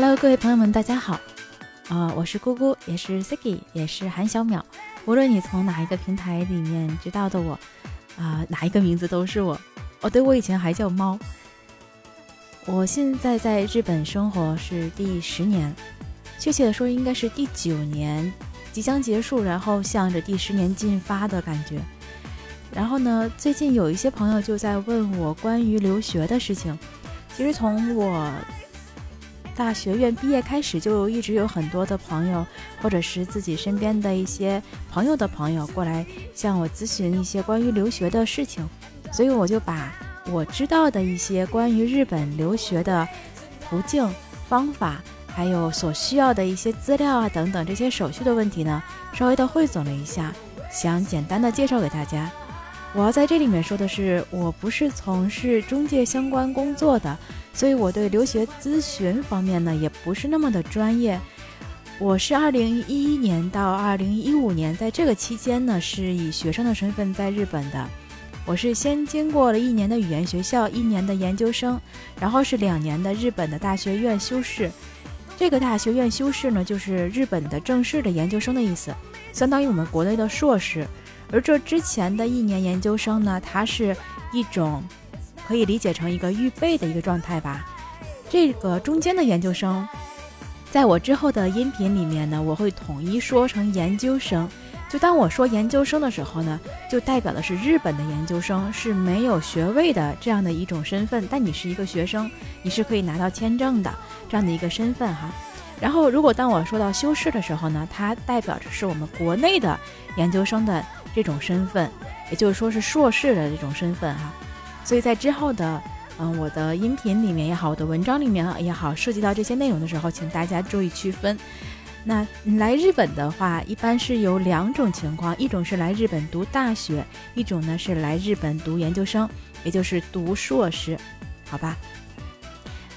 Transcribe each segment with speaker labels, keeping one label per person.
Speaker 1: Hello，各位朋友们，大家好。啊，我是姑姑，也是 Siki，也是韩小淼。无论你从哪一个平台里面知道的我，啊，哪一个名字都是我。哦，对，我以前还叫猫。我现在在日本生活是第十年，确切的说应该是第九年，即将结束，然后向着第十年进发的感觉。然后呢，最近有一些朋友就在问我关于留学的事情。其实从我大学院毕业开始，就一直有很多的朋友，或者是自己身边的一些朋友的朋友过来向我咨询一些关于留学的事情，所以我就把我知道的一些关于日本留学的途径、方法，还有所需要的一些资料啊等等这些手续的问题呢，稍微的汇总了一下，想简单的介绍给大家。我要在这里面说的是，我不是从事中介相关工作的，所以我对留学咨询方面呢也不是那么的专业。我是二零一一年到二零一五年，在这个期间呢是以学生的身份在日本的。我是先经过了一年的语言学校，一年的研究生，然后是两年的日本的大学院修士。这个大学院修士呢，就是日本的正式的研究生的意思，相当于我们国内的硕士。而这之前的一年研究生呢，它是一种可以理解成一个预备的一个状态吧。这个中间的研究生，在我之后的音频里面呢，我会统一说成研究生。就当我说研究生的时候呢，就代表的是日本的研究生是没有学位的这样的一种身份，但你是一个学生，你是可以拿到签证的这样的一个身份哈。然后，如果当我说到修士的时候呢，它代表着是我们国内的研究生的。这种身份，也就是说是硕士的这种身份哈，所以在之后的嗯我的音频里面也好，我的文章里面也好，涉及到这些内容的时候，请大家注意区分。那来日本的话，一般是有两种情况，一种是来日本读大学，一种呢是来日本读研究生，也就是读硕士，好吧？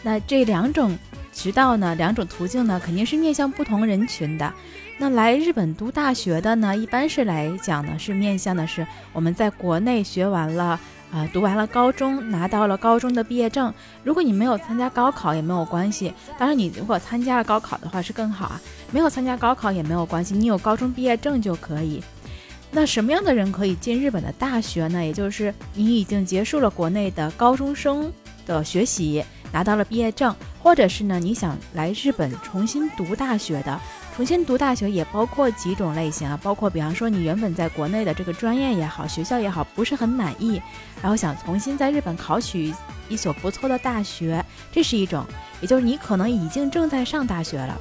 Speaker 1: 那这两种渠道呢，两种途径呢，肯定是面向不同人群的。那来日本读大学的呢，一般是来讲呢，是面向的是我们在国内学完了啊，读完了高中，拿到了高中的毕业证。如果你没有参加高考也没有关系，当然你如果参加了高考的话是更好啊。没有参加高考也没有关系，你有高中毕业证就可以。那什么样的人可以进日本的大学呢？也就是你已经结束了国内的高中生的学习，拿到了毕业证，或者是呢你想来日本重新读大学的。重新读大学也包括几种类型啊，包括比方说你原本在国内的这个专业也好，学校也好，不是很满意，然后想重新在日本考取一所不错的大学，这是一种；也就是你可能已经正在上大学了，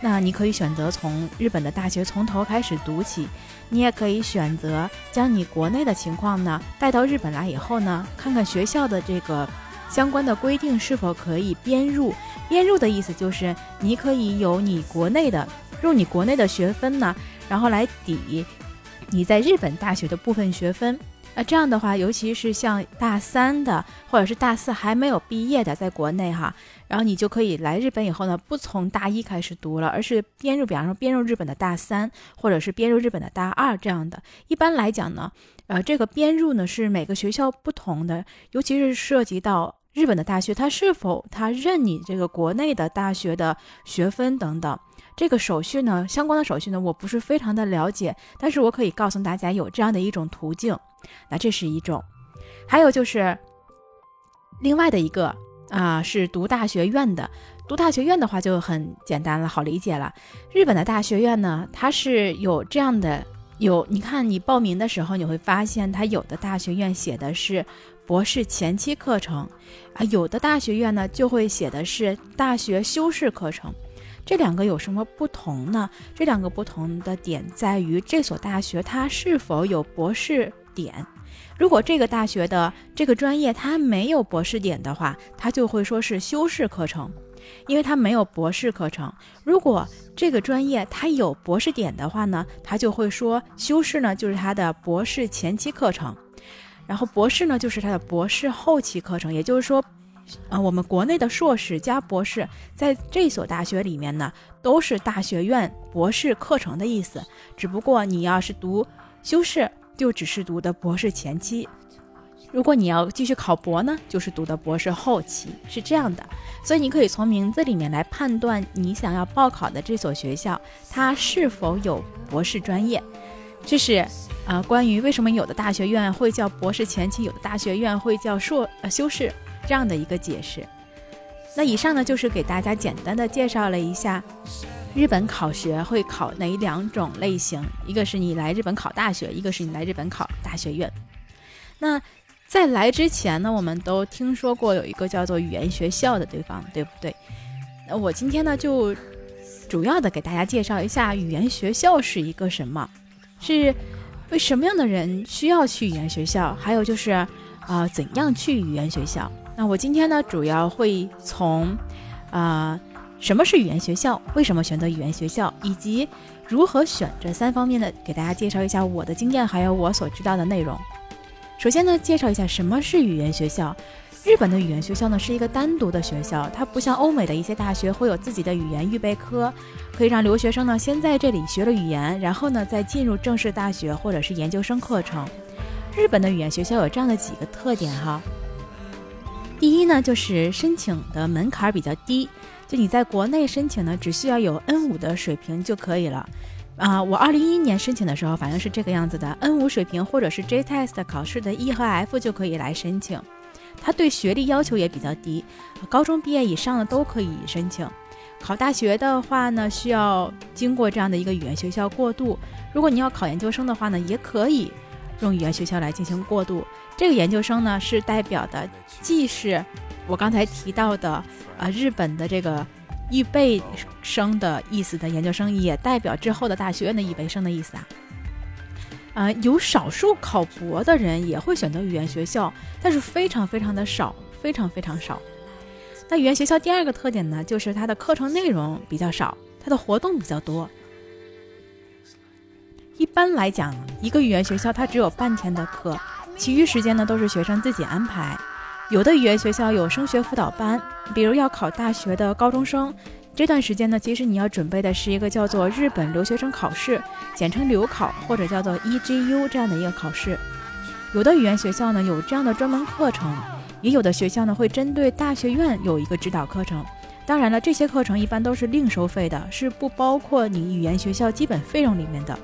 Speaker 1: 那你可以选择从日本的大学从头开始读起，你也可以选择将你国内的情况呢带到日本来以后呢，看看学校的这个相关的规定是否可以编入。编入的意思就是你可以有你国内的。用你国内的学分呢，然后来抵你在日本大学的部分学分。那这样的话，尤其是像大三的或者是大四还没有毕业的，在国内哈，然后你就可以来日本以后呢，不从大一开始读了，而是编入，比方说编入日本的大三，或者是编入日本的大二这样的。一般来讲呢，呃，这个编入呢是每个学校不同的，尤其是涉及到日本的大学，它是否它认你这个国内的大学的学分等等。这个手续呢，相关的手续呢，我不是非常的了解，但是我可以告诉大家有这样的一种途径，那这是一种，还有就是另外的一个啊，是读大学院的，读大学院的话就很简单了，好理解了。日本的大学院呢，它是有这样的，有你看你报名的时候，你会发现它有的大学院写的是博士前期课程，啊，有的大学院呢就会写的是大学修士课程。这两个有什么不同呢？这两个不同的点在于这所大学它是否有博士点。如果这个大学的这个专业它没有博士点的话，它就会说是修士课程，因为它没有博士课程。如果这个专业它有博士点的话呢，它就会说修士呢就是它的博士前期课程，然后博士呢就是它的博士后期课程。也就是说。啊，我们国内的硕士加博士，在这所大学里面呢，都是大学院博士课程的意思。只不过你要是读修士，就只是读的博士前期。如果你要继续考博呢，就是读的博士后期，是这样的。所以你可以从名字里面来判断你想要报考的这所学校，它是否有博士专业。这是啊，关于为什么有的大学院会叫博士前期，有的大学院会叫硕呃修士这样的一个解释。那以上呢，就是给大家简单的介绍了一下日本考学会考哪两种类型，一个是你来日本考大学，一个是你来日本考大学院。那在来之前呢，我们都听说过有一个叫做语言学校的地方，对不对？那我今天呢，就主要的给大家介绍一下语言学校是一个什么，是为什么样的人需要去语言学校，还有就是啊，怎样去语言学校？那我今天呢，主要会从啊，什么是语言学校，为什么选择语言学校，以及如何选这三方面的，给大家介绍一下我的经验，还有我所知道的内容。首先呢，介绍一下什么是语言学校。日本的语言学校呢是一个单独的学校，它不像欧美的一些大学会有自己的语言预备科，可以让留学生呢先在这里学了语言，然后呢再进入正式大学或者是研究生课程。日本的语言学校有这样的几个特点哈。第一呢，就是申请的门槛比较低，就你在国内申请呢，只需要有 N 五的水平就可以了。啊，我二零一一年申请的时候，反正是这个样子的，N 五水平或者是 JTEST 考试的 E 和 F 就可以来申请。它对学历要求也比较低，高中毕业以上的都可以申请。考大学的话呢，需要经过这样的一个语言学校过渡。如果你要考研究生的话呢，也可以用语言学校来进行过渡。这个研究生呢，是代表的既是我刚才提到的啊日本的这个。预备生的意思的研究生也代表之后的大学院的预备生的意思啊，啊，有少数考博的人也会选择语言学校，但是非常非常的少，非常非常少。那语言学校第二个特点呢，就是它的课程内容比较少，它的活动比较多。一般来讲，一个语言学校它只有半天的课，其余时间呢都是学生自己安排。有的语言学校有升学辅导班，比如要考大学的高中生，这段时间呢，其实你要准备的是一个叫做日本留学生考试，简称留考或者叫做 EGU 这样的一个考试。有的语言学校呢有这样的专门课程，也有的学校呢会针对大学院有一个指导课程。当然了，这些课程一般都是另收费的，是不包括你语言学校基本费用里面的。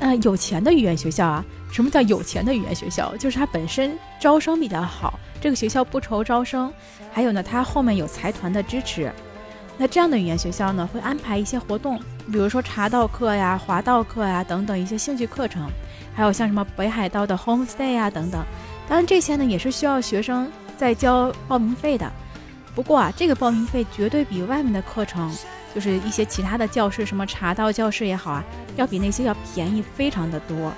Speaker 1: 呃，有钱的语言学校啊。什么叫有钱的语言学校？就是它本身招生比较好，这个学校不愁招生。还有呢，它后面有财团的支持。那这样的语言学校呢，会安排一些活动，比如说茶道课呀、滑道课呀等等一些兴趣课程，还有像什么北海道的 homestay 啊等等。当然这些呢，也是需要学生在交报名费的。不过啊，这个报名费绝对比外面的课程，就是一些其他的教室，什么茶道教室也好啊，要比那些要便宜非常的多。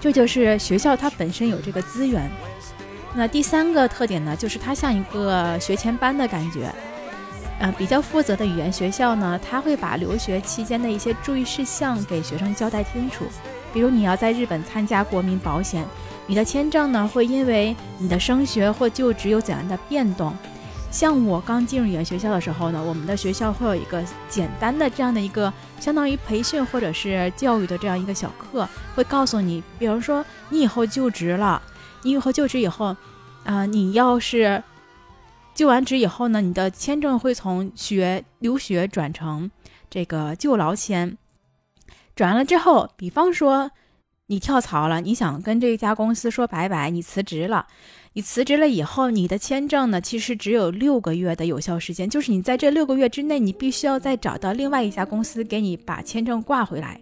Speaker 1: 这就是学校它本身有这个资源。那第三个特点呢，就是它像一个学前班的感觉。呃，比较负责的语言学校呢，它会把留学期间的一些注意事项给学生交代清楚。比如你要在日本参加国民保险，你的签证呢会因为你的升学或就职有怎样的变动。像我刚进入语言学校的时候呢，我们的学校会有一个简单的这样的一个相当于培训或者是教育的这样一个小课，会告诉你，比如说你以后就职了，你以后就职以后，啊，你要是就完职以后呢，你的签证会从学留学转成这个就劳签，转完了之后，比方说你跳槽了，你想跟这一家公司说拜拜，你辞职了。你辞职了以后，你的签证呢，其实只有六个月的有效时间，就是你在这六个月之内，你必须要再找到另外一家公司给你把签证挂回来。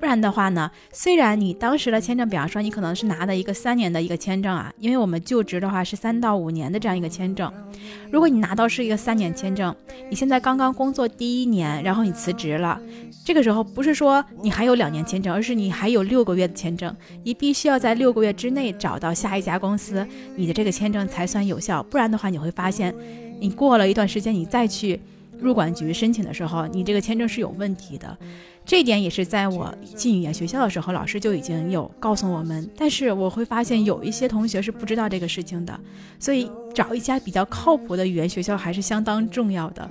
Speaker 1: 不然的话呢，虽然你当时的签证，比方说你可能是拿的一个三年的一个签证啊，因为我们就职的话是三到五年的这样一个签证。如果你拿到是一个三年签证，你现在刚刚工作第一年，然后你辞职了，这个时候不是说你还有两年签证，而是你还有六个月的签证，你必须要在六个月之内找到下一家公司，你的这个签证才算有效。不然的话，你会发现，你过了一段时间，你再去入管局申请的时候，你这个签证是有问题的。这一点也是在我进语言学校的时候，老师就已经有告诉我们。但是我会发现有一些同学是不知道这个事情的，所以找一家比较靠谱的语言学校还是相当重要的。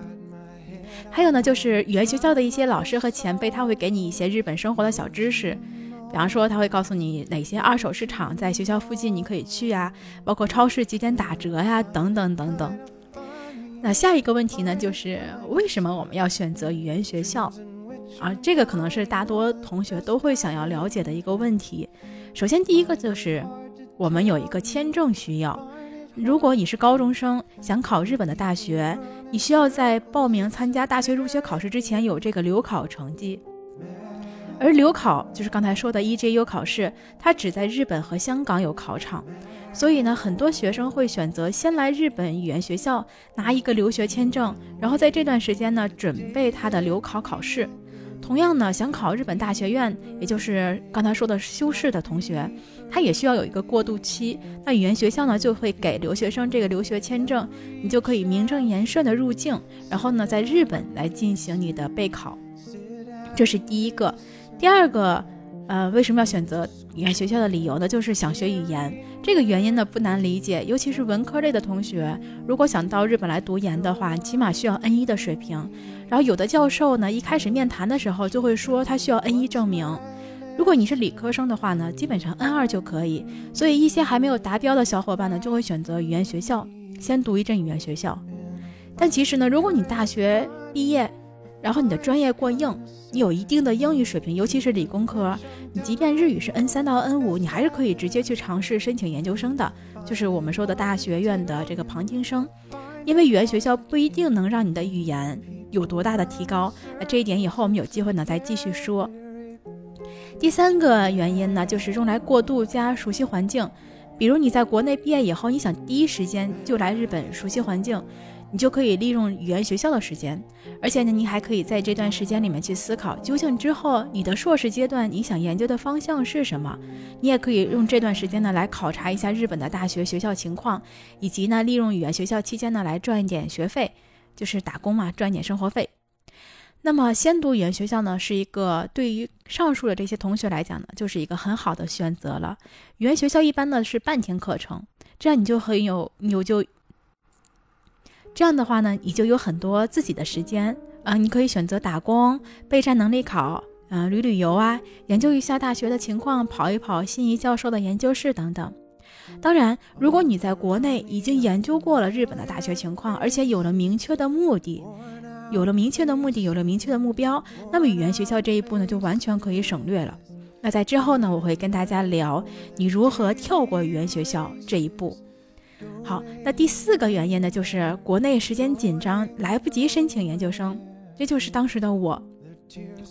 Speaker 1: 还有呢，就是语言学校的一些老师和前辈，他会给你一些日本生活的小知识，比方说他会告诉你哪些二手市场在学校附近你可以去呀，包括超市几点打折呀，等等等等。那下一个问题呢，就是为什么我们要选择语言学校？啊，这个可能是大多同学都会想要了解的一个问题。首先，第一个就是我们有一个签证需要。如果你是高中生，想考日本的大学，你需要在报名参加大学入学考试之前有这个留考成绩。而留考就是刚才说的 EJU 考试，它只在日本和香港有考场，所以呢，很多学生会选择先来日本语言学校拿一个留学签证，然后在这段时间呢准备他的留考考试。同样呢，想考日本大学院，也就是刚才说的修士的同学，他也需要有一个过渡期。那语言学校呢，就会给留学生这个留学签证，你就可以名正言顺的入境，然后呢，在日本来进行你的备考。这是第一个。第二个。呃，为什么要选择语言学校的理由呢？就是想学语言。这个原因呢不难理解，尤其是文科类的同学，如果想到日本来读研的话，起码需要 N 一的水平。然后有的教授呢，一开始面谈的时候就会说他需要 N 一证明。如果你是理科生的话呢，基本上 N 二就可以。所以一些还没有达标的小伙伴呢，就会选择语言学校，先读一阵语言学校。但其实呢，如果你大学毕业，然后你的专业过硬，你有一定的英语水平，尤其是理工科，你即便日语是 N 三到 N 五，你还是可以直接去尝试申请研究生的，就是我们说的大学院的这个旁听生。因为语言学校不一定能让你的语言有多大的提高，那这一点以后我们有机会呢再继续说。第三个原因呢，就是用来过渡加熟悉环境，比如你在国内毕业以后，你想第一时间就来日本熟悉环境。你就可以利用语言学校的时间，而且呢，你还可以在这段时间里面去思考，究竟之后你的硕士阶段你想研究的方向是什么。你也可以用这段时间呢来考察一下日本的大学学校情况，以及呢利用语言学校期间呢来赚一点学费，就是打工嘛，赚点生活费。那么先读语言学校呢，是一个对于上述的这些同学来讲呢，就是一个很好的选择了。语言学校一般呢是半天课程，这样你就很有你就。这样的话呢，你就有很多自己的时间啊，你可以选择打工、备战能力考，啊，旅旅游啊，研究一下大学的情况，跑一跑心仪教授的研究室等等。当然，如果你在国内已经研究过了日本的大学情况，而且有了明确的目的，有了明确的目的，有了明确的目标，那么语言学校这一步呢，就完全可以省略了。那在之后呢，我会跟大家聊你如何跳过语言学校这一步。好，那第四个原因呢，就是国内时间紧张，来不及申请研究生。这就是当时的我，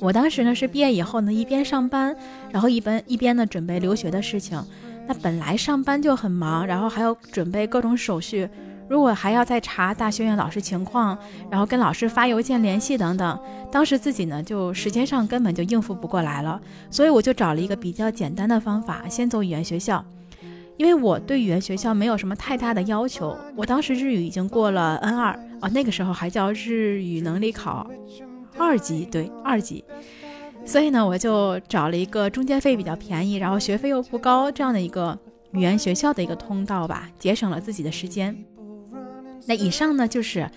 Speaker 1: 我当时呢是毕业以后呢，一边上班，然后一边一边呢准备留学的事情。那本来上班就很忙，然后还要准备各种手续，如果还要再查大学院老师情况，然后跟老师发邮件联系等等，当时自己呢就时间上根本就应付不过来了。所以我就找了一个比较简单的方法，先走语言学校。因为我对语言学校没有什么太大的要求，我当时日语已经过了 N 二啊，那个时候还叫日语能力考二级，对二级，所以呢，我就找了一个中介费比较便宜，然后学费又不高这样的一个语言学校的一个通道吧，节省了自己的时间。那以上呢，就是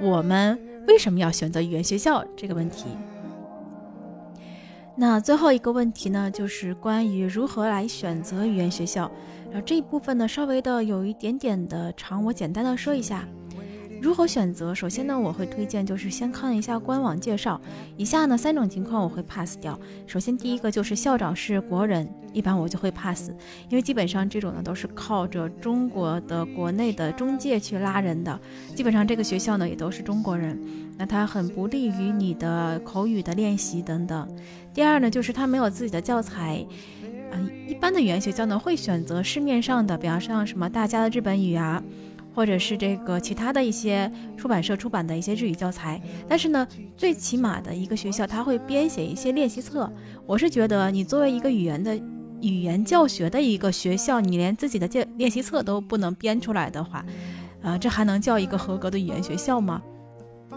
Speaker 1: 我们为什么要选择语言学校这个问题。那最后一个问题呢，就是关于如何来选择语言学校。然后这一部分呢，稍微的有一点点的长，我简单的说一下。如何选择？首先呢，我会推荐就是先看一下官网介绍。以下呢三种情况我会 pass 掉。首先第一个就是校长是国人，一般我就会 pass，因为基本上这种呢都是靠着中国的国内的中介去拉人的，基本上这个学校呢也都是中国人，那它很不利于你的口语的练习等等。第二呢，就是它没有自己的教材。嗯，一般的语言学校呢会选择市面上的，比方像什么大家的日本语啊，或者是这个其他的一些出版社出版的一些日语教材。但是呢，最起码的一个学校，他会编写一些练习册。我是觉得，你作为一个语言的语言教学的一个学校，你连自己的练练习册都不能编出来的话，呃，这还能叫一个合格的语言学校吗？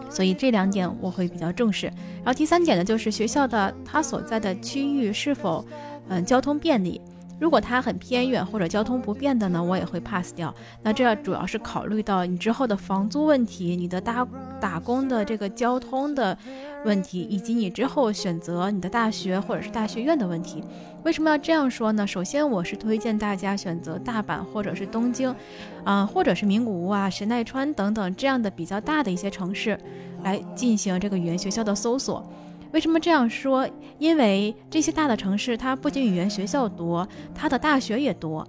Speaker 1: 所以这两点我会比较重视。然后第三点呢，就是学校的它所在的区域是否。嗯，交通便利，如果它很偏远或者交通不便的呢，我也会 pass 掉。那这主要是考虑到你之后的房租问题、你的打打工的这个交通的问题，以及你之后选择你的大学或者是大学院的问题。为什么要这样说呢？首先，我是推荐大家选择大阪或者是东京，啊，或者是名古屋啊、神奈川等等这样的比较大的一些城市，来进行这个语言学校的搜索。为什么这样说？因为这些大的城市，它不仅语言学校多，它的大学也多，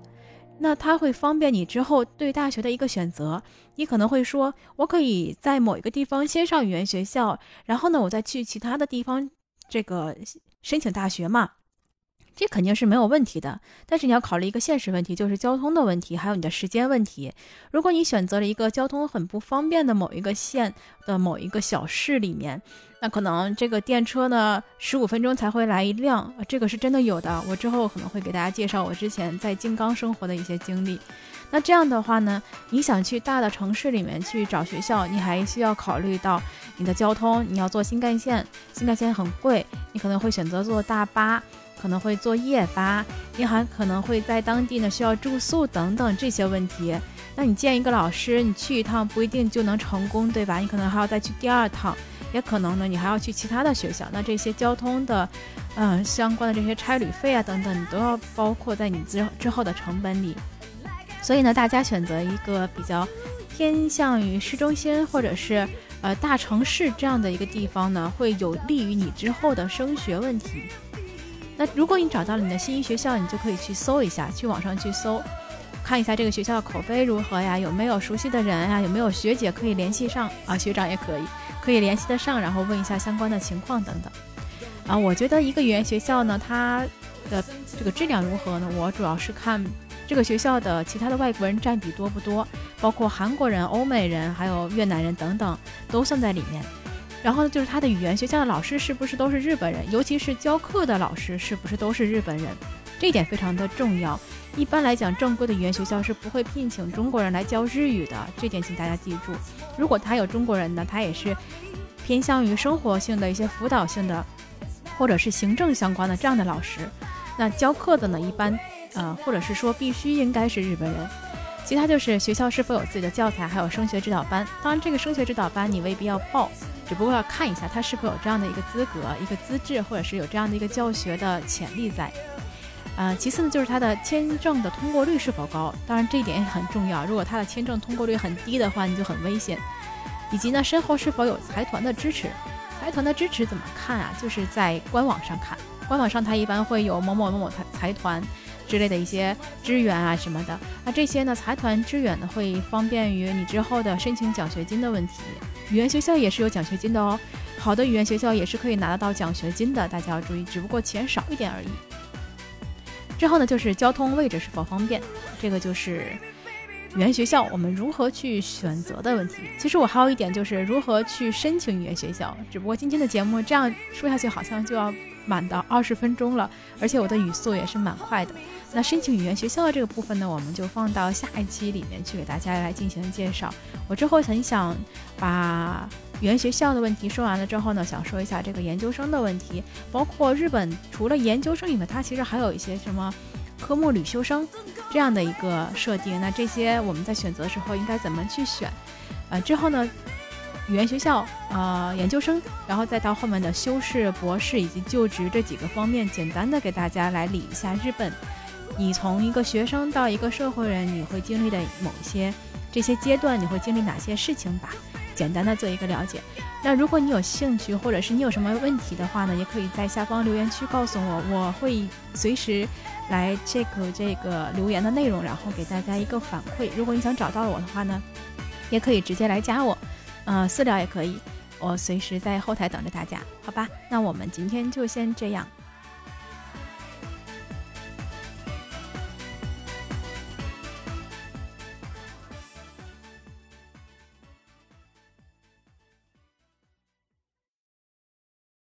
Speaker 1: 那它会方便你之后对大学的一个选择。你可能会说，我可以在某一个地方先上语言学校，然后呢，我再去其他的地方这个申请大学嘛。这肯定是没有问题的，但是你要考虑一个现实问题，就是交通的问题，还有你的时间问题。如果你选择了一个交通很不方便的某一个县的某一个小市里面，那可能这个电车呢，十五分钟才会来一辆，这个是真的有的。我之后可能会给大家介绍我之前在金刚生活的一些经历。那这样的话呢，你想去大的城市里面去找学校，你还需要考虑到你的交通，你要坐新干线，新干线很贵，你可能会选择坐大巴。可能会做夜发，你还可能会在当地呢需要住宿等等这些问题。那你见一个老师，你去一趟不一定就能成功，对吧？你可能还要再去第二趟，也可能呢你还要去其他的学校。那这些交通的，嗯，相关的这些差旅费啊等等，你都要包括在你之之后的成本里。所以呢，大家选择一个比较偏向于市中心或者是呃大城市这样的一个地方呢，会有利于你之后的升学问题。那如果你找到了你的心仪学校，你就可以去搜一下，去网上去搜，看一下这个学校的口碑如何呀？有没有熟悉的人呀？有没有学姐可以联系上啊？学长也可以，可以联系得上，然后问一下相关的情况等等。啊，我觉得一个语言学校呢，它的这个质量如何呢？我主要是看这个学校的其他的外国人占比多不多，包括韩国人、欧美人，还有越南人等等，都算在里面。然后呢，就是他的语言学校的老师是不是都是日本人？尤其是教课的老师是不是都是日本人？这一点非常的重要。一般来讲，正规的语言学校是不会聘请中国人来教日语的，这点请大家记住。如果他有中国人呢，他也是偏向于生活性的一些辅导性的，或者是行政相关的这样的老师。那教课的呢，一般呃，或者是说必须应该是日本人。其他就是学校是否有自己的教材，还有升学指导班。当然，这个升学指导班你未必要报。只不过要看一下他是否有这样的一个资格、一个资质，或者是有这样的一个教学的潜力在。呃，其次呢，就是他的签证的通过率是否高，当然这一点也很重要。如果他的签证通过率很低的话，你就很危险。以及呢，身后是否有财团的支持？财团的支持怎么看啊？就是在官网上看，官网上它一般会有某某某某财财团之类的一些支援啊什么的。那这些呢，财团支援呢，会方便于你之后的申请奖学金的问题。语言学校也是有奖学金的哦，好的语言学校也是可以拿得到奖学金的，大家要注意，只不过钱少一点而已。之后呢，就是交通位置是否方便，这个就是语言学校我们如何去选择的问题。其实我还有一点就是如何去申请语言学校，只不过今天的节目这样说下去好像就要满到二十分钟了，而且我的语速也是蛮快的。那申请语言学校的这个部分呢，我们就放到下一期里面去给大家来进行介绍。我之后很想把语言学校的问题说完了之后呢，想说一下这个研究生的问题，包括日本除了研究生以外，它其实还有一些什么科目旅修生这样的一个设定。那这些我们在选择的时候应该怎么去选？呃，之后呢，语言学校、呃研究生，然后再到后面的修士、博士以及就职这几个方面，简单的给大家来理一下日本。你从一个学生到一个社会人，你会经历的某些这些阶段，你会经历哪些事情吧？简单的做一个了解。那如果你有兴趣，或者是你有什么问题的话呢，也可以在下方留言区告诉我，我会随时来 check 这个留言的内容，然后给大家一个反馈。如果你想找到我的话呢，也可以直接来加我，呃，私聊也可以，我随时在后台等着大家，好吧？那我们今天就先这样。